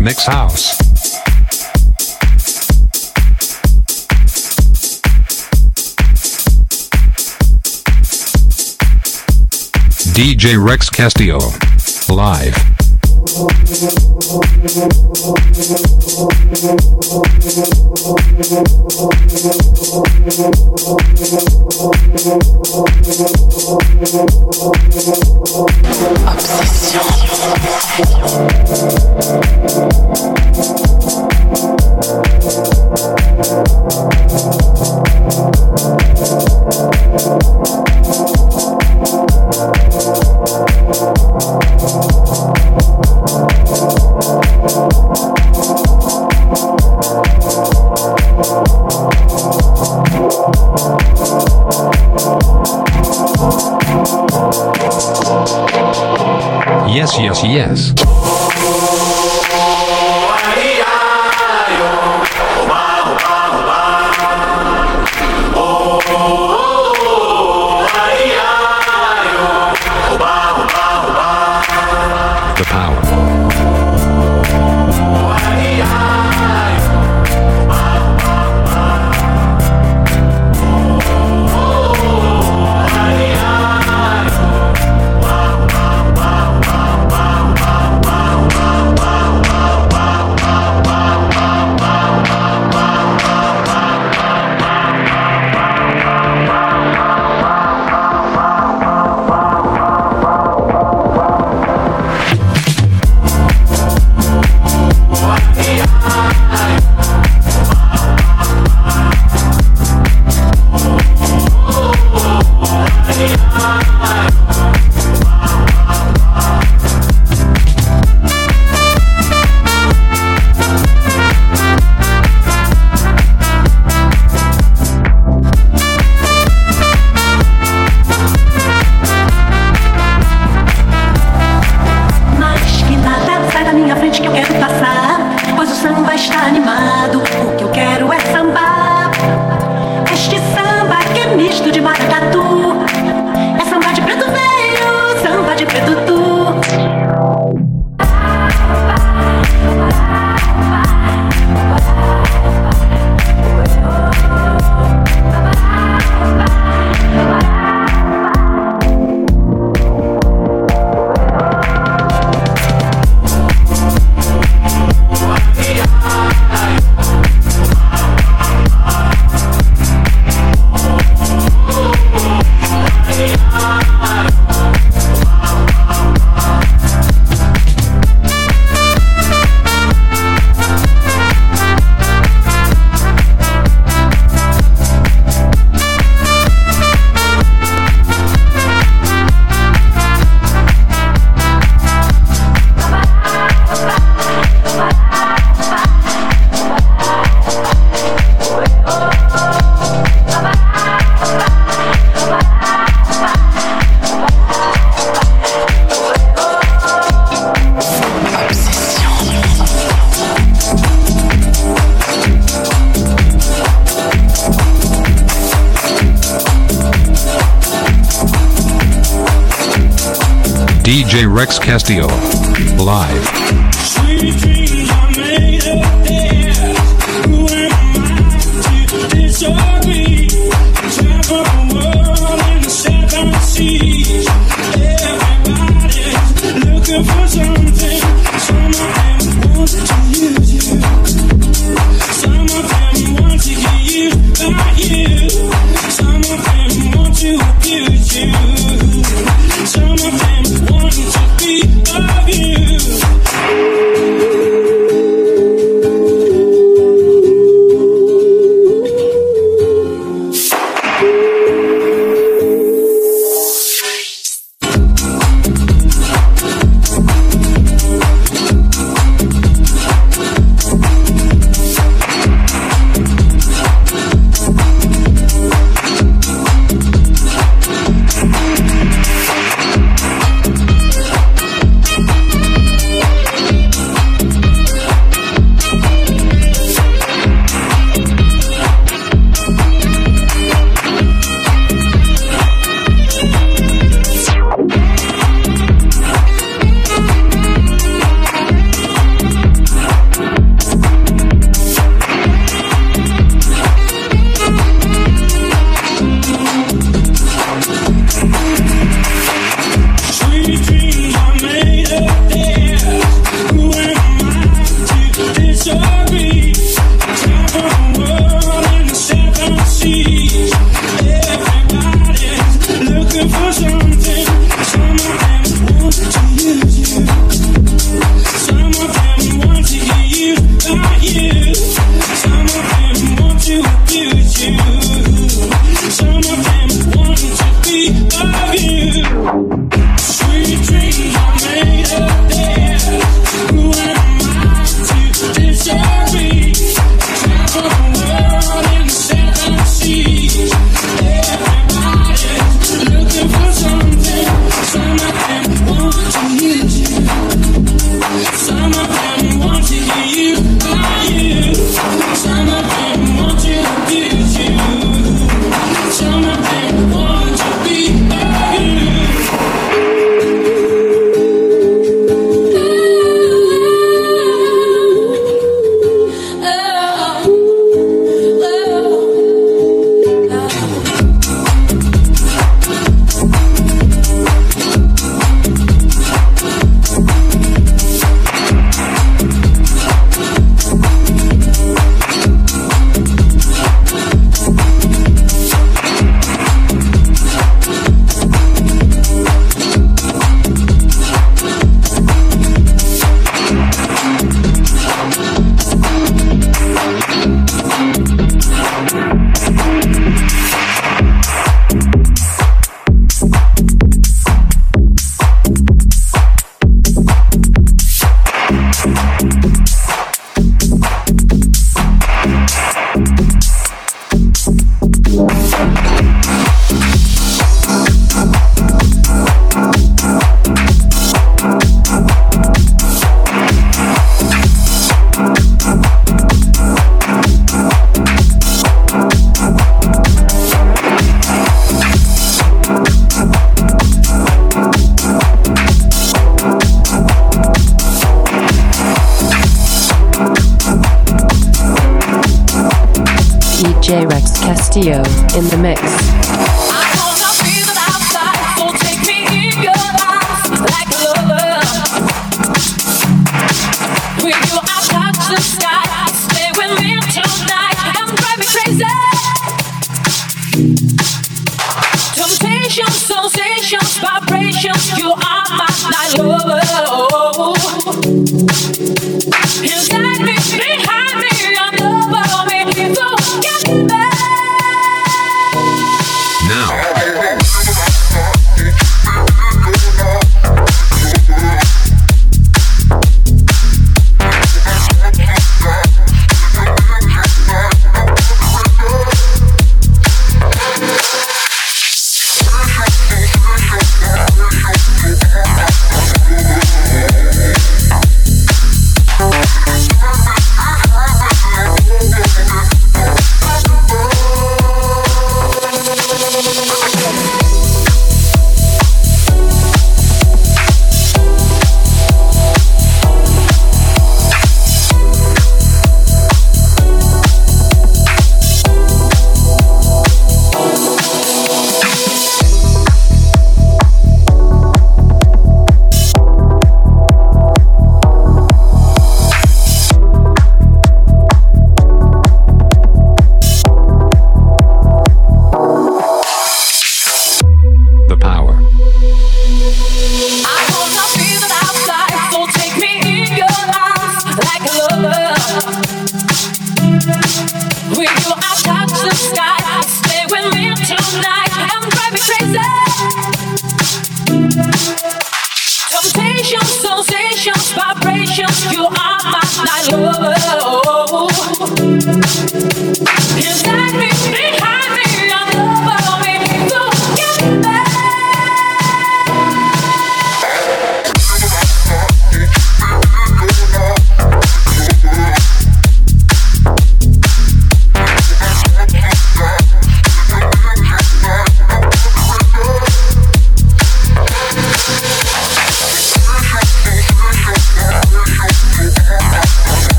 Mix House. DJ Rex Castillo. Live. Yes, yes, yes.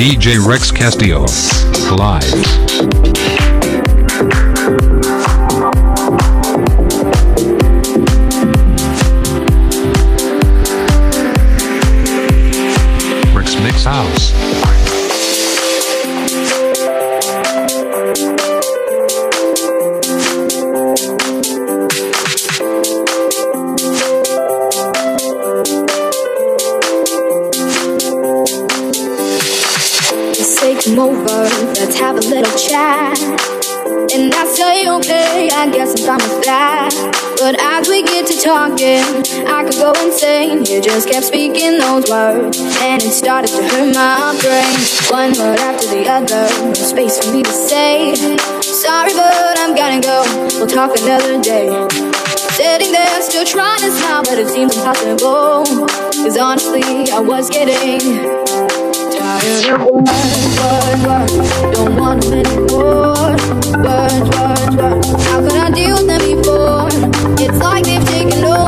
DJ Rex Castillo. Live. House. Go insane. You just kept speaking those words, and it started to hurt my brain. One word after the other, no space for me to say. Sorry, but I'm gonna go. We'll talk another day. Sitting there, still trying to smile, but it seems impossible. Cause honestly, I was getting tired of words, words, words. Don't want them anymore. Words, words, words. How could I deal with them before? It's like they've taken over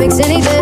fix anything.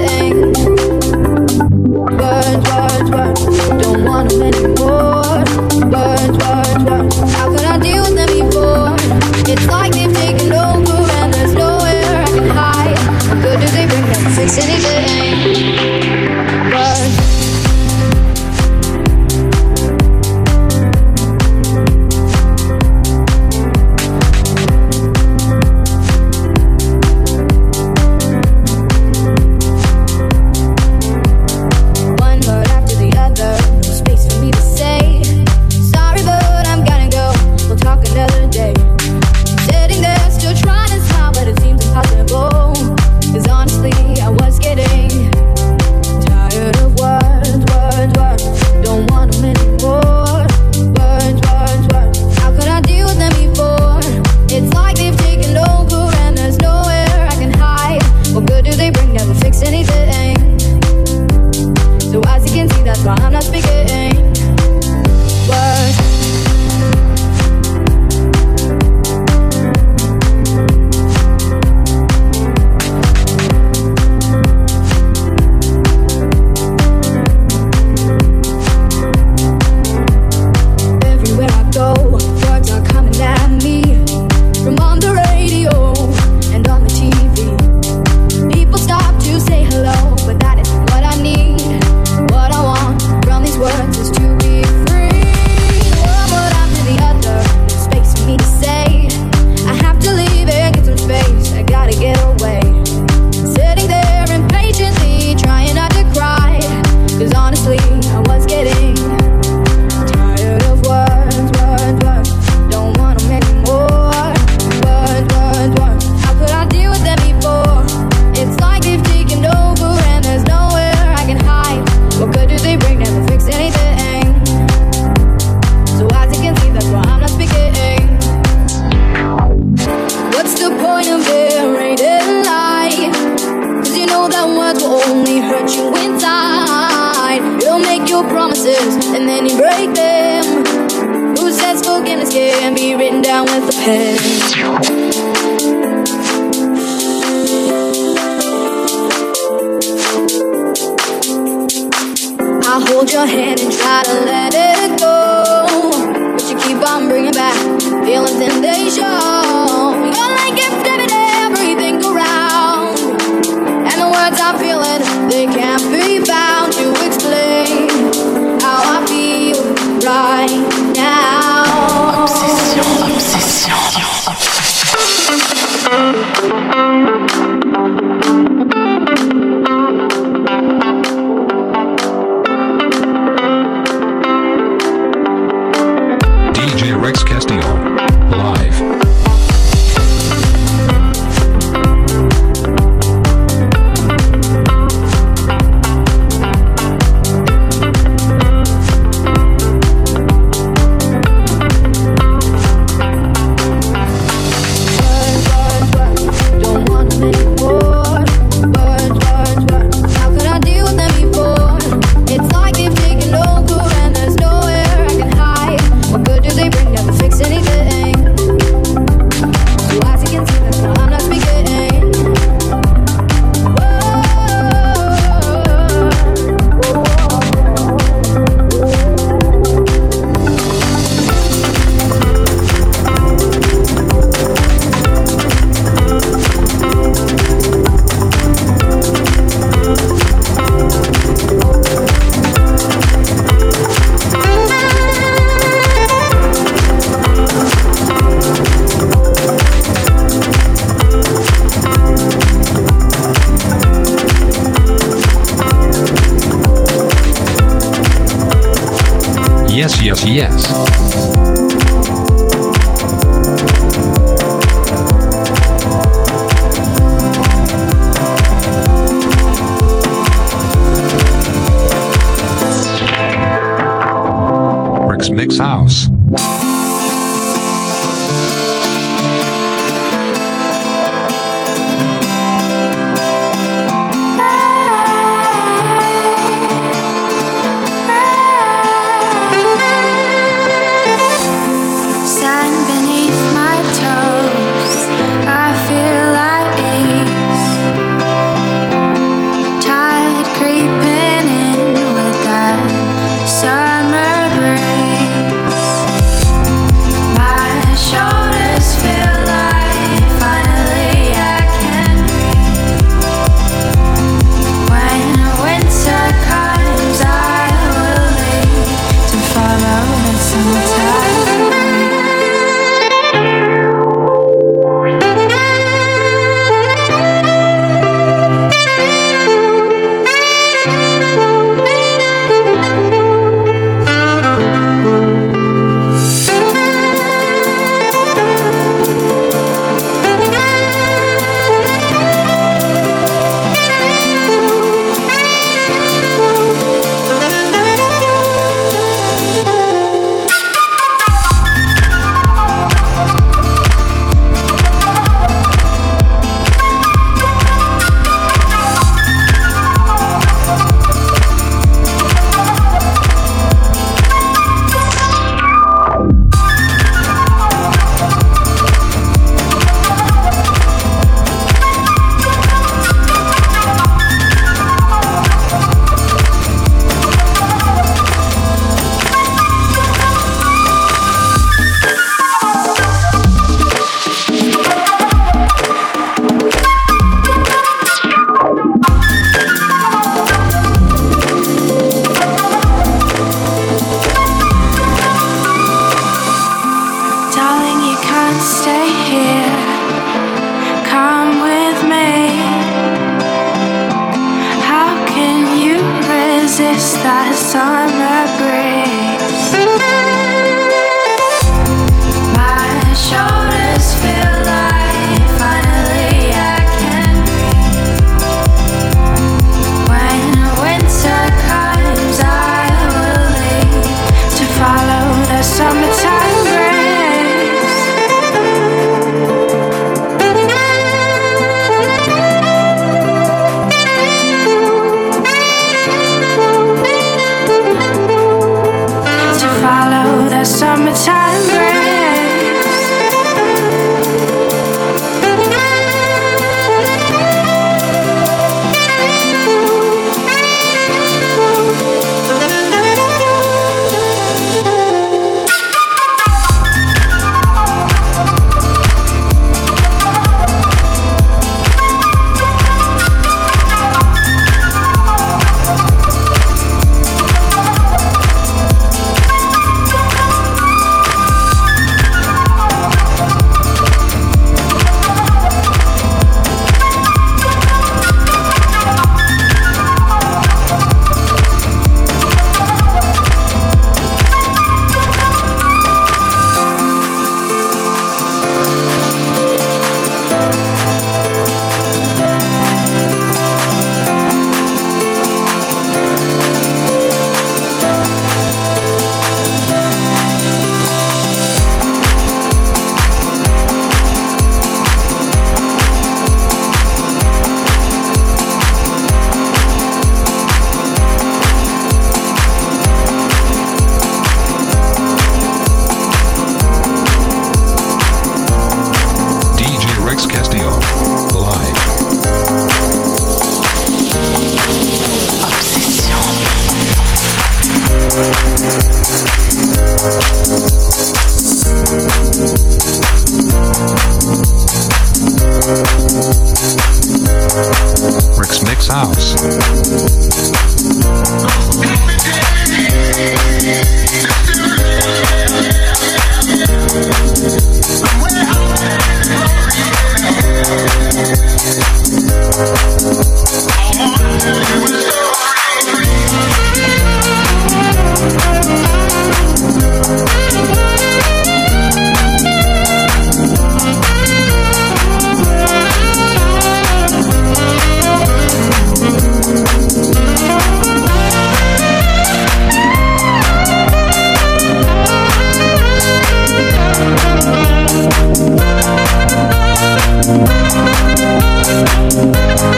Thank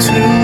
Falls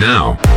Now.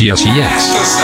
Yes, yes, yes.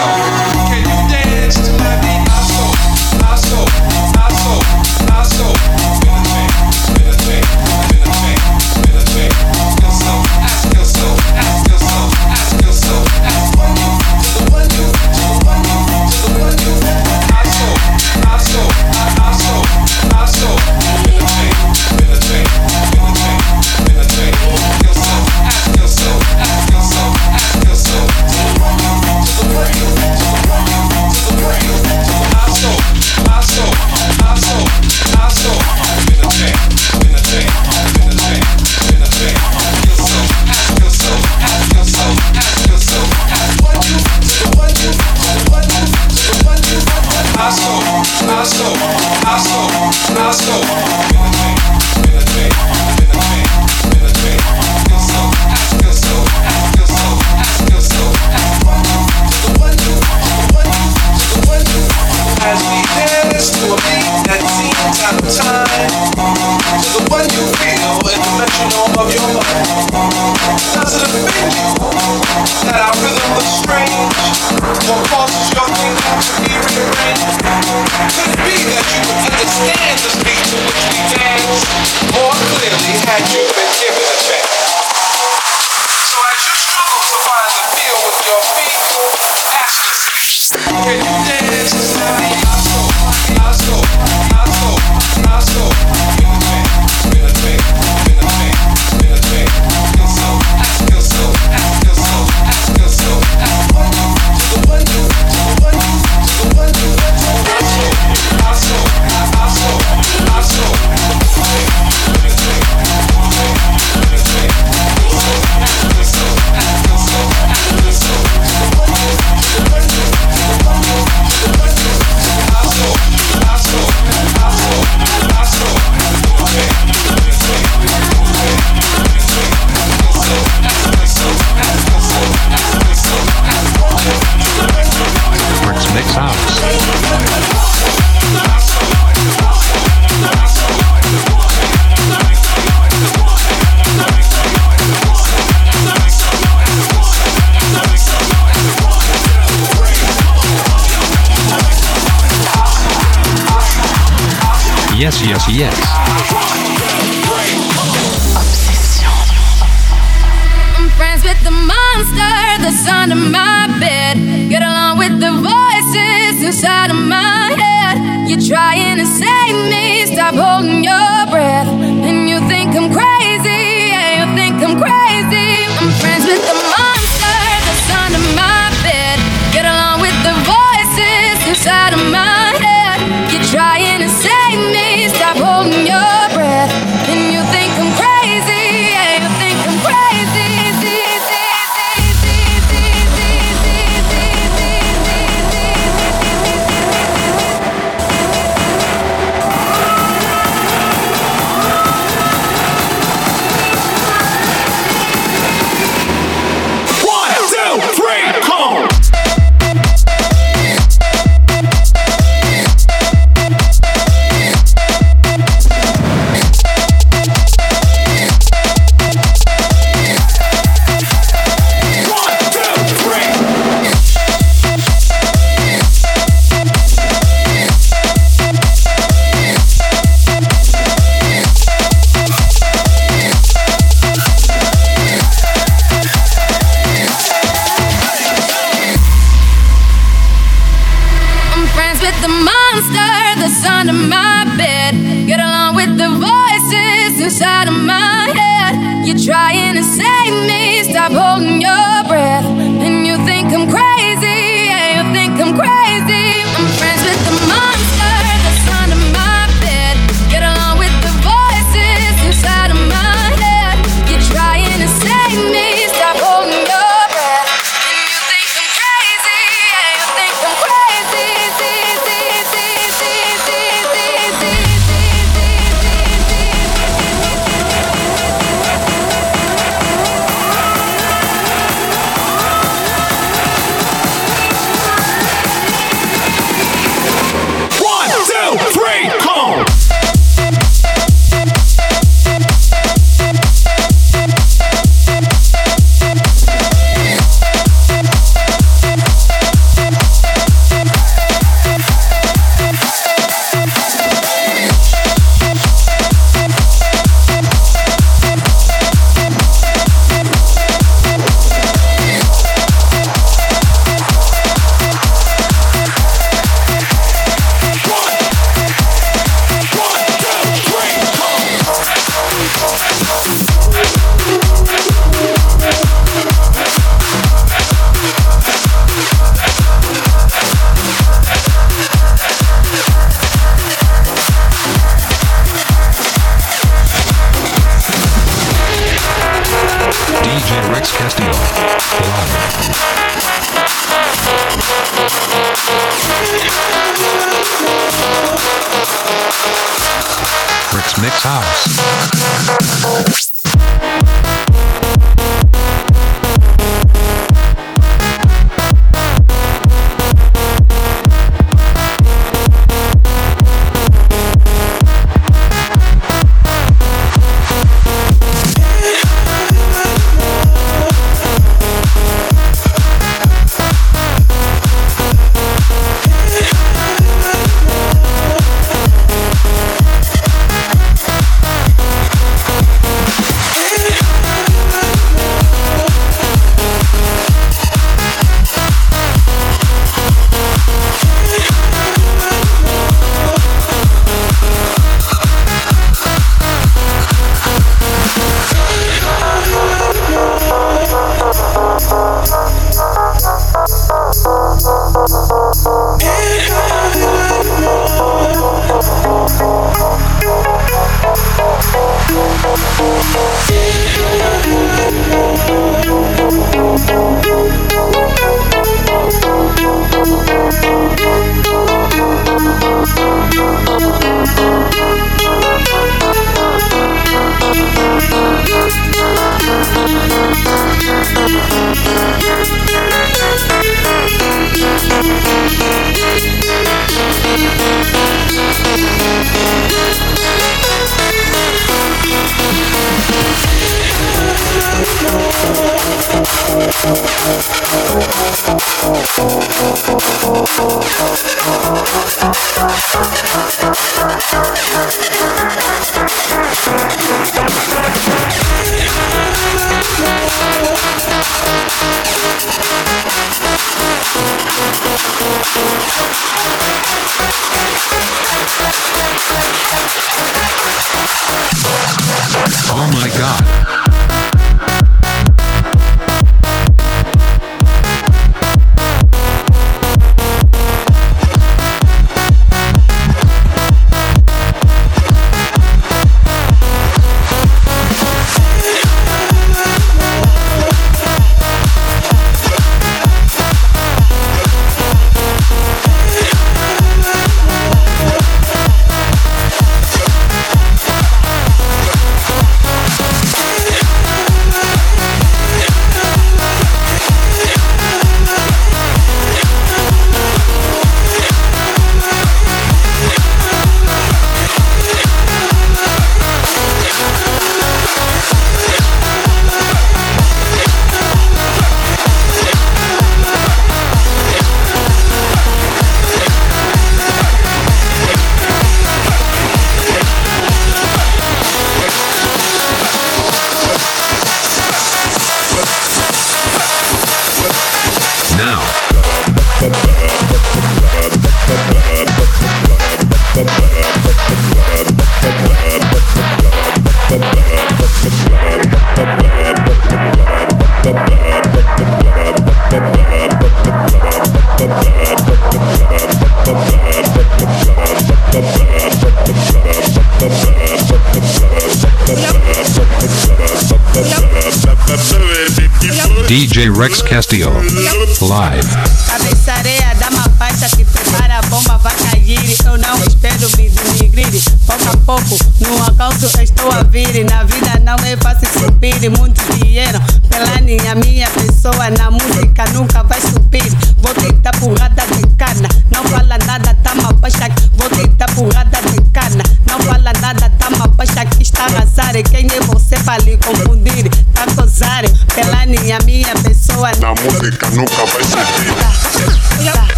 isso estou a vir e na vida não é fácil subir. Muitos vieram pela linha, minha pessoa na música nunca vai subir. Vou deitar porrada de cana, não fala nada, tá uma pasta Vou deitar porrada de cana, não fala nada, tá uma baixa. Está arrasar, quem é você para lhe confundir? Tá gozar pela linha, minha pessoa na música nunca vai subir.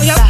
Yeah.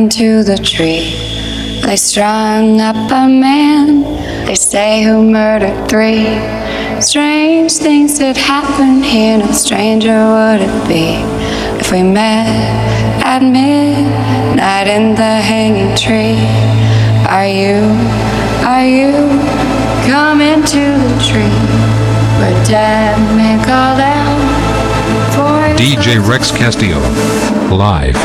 into the tree. They strung up a man, they say, who murdered three. Strange things did happen here, no stranger would it be if we met at midnight in the hanging tree. Are you, are you coming to the tree where dead men call out? DJ Rex Castillo, live.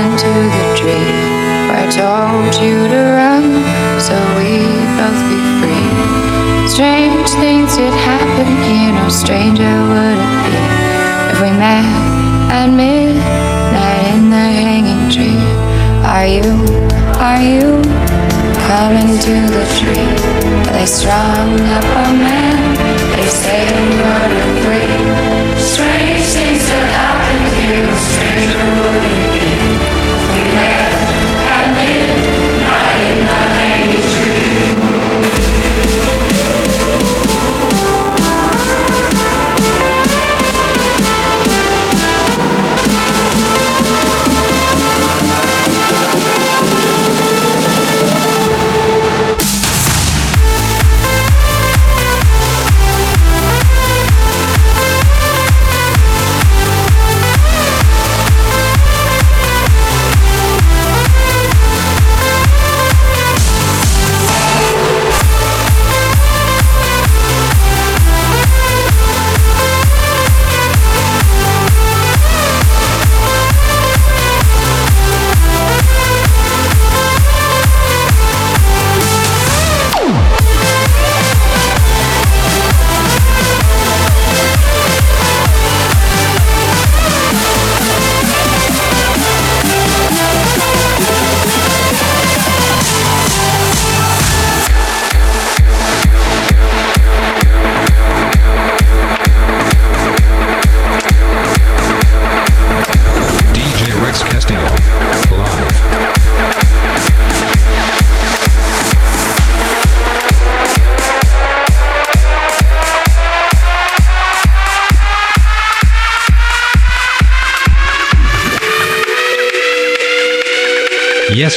Coming to the tree where I told you to run so we both be free? Strange things did happen here, no stranger would it be if we met at midnight in the hanging tree. Are you, are you coming to the tree where they strung up a man? They say murder free. Strange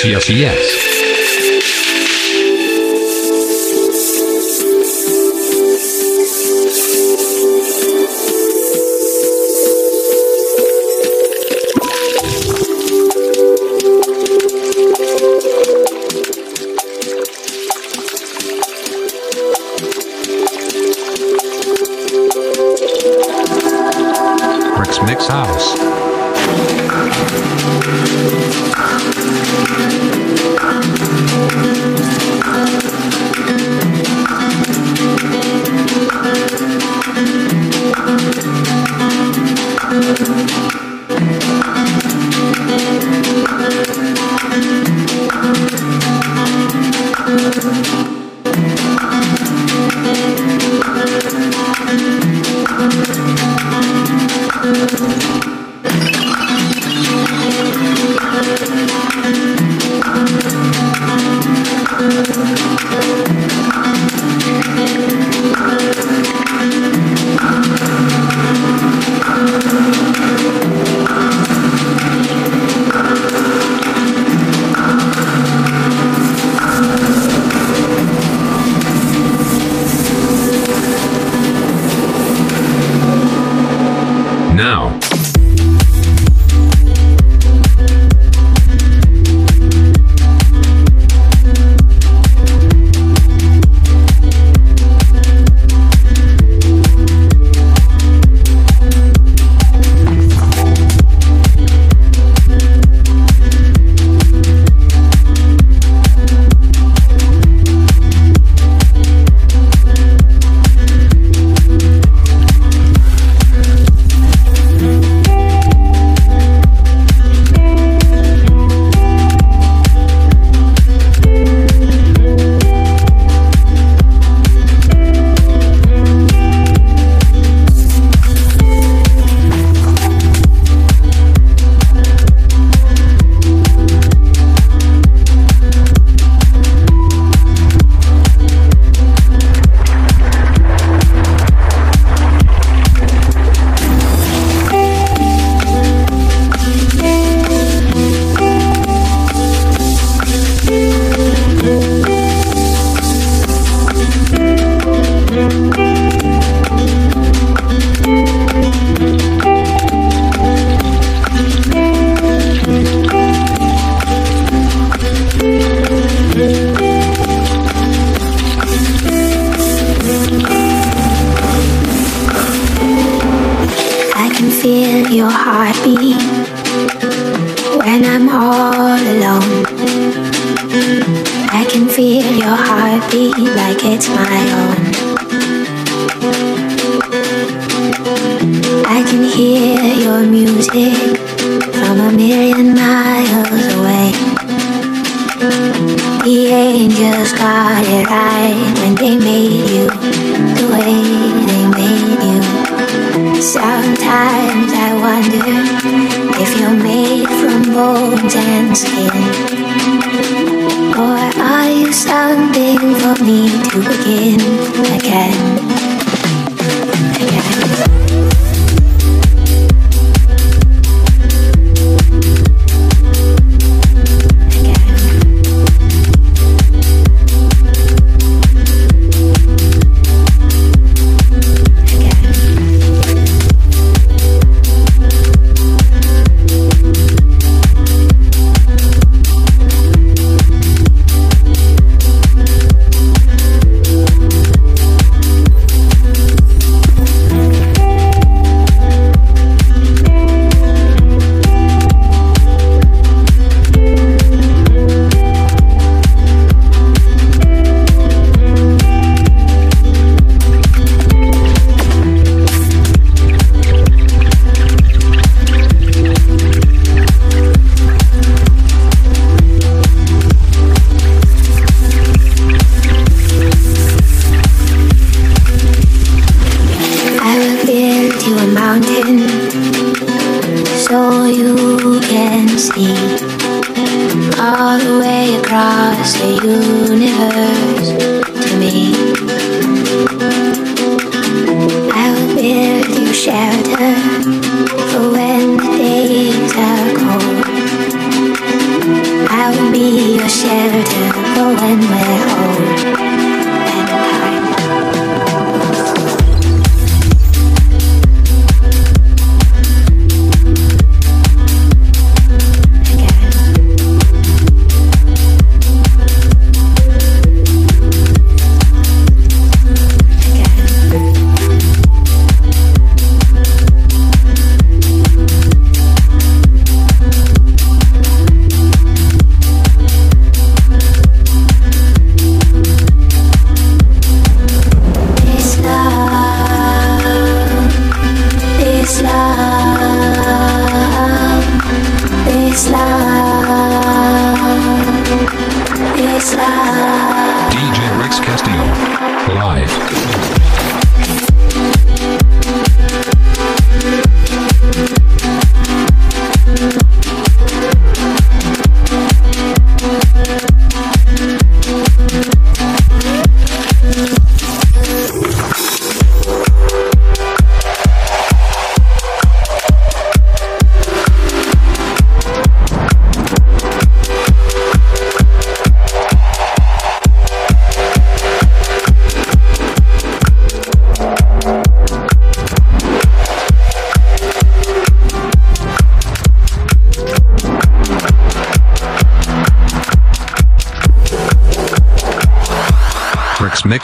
Yes, yes,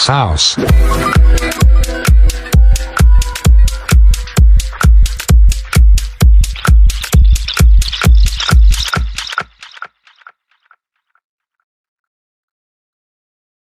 House.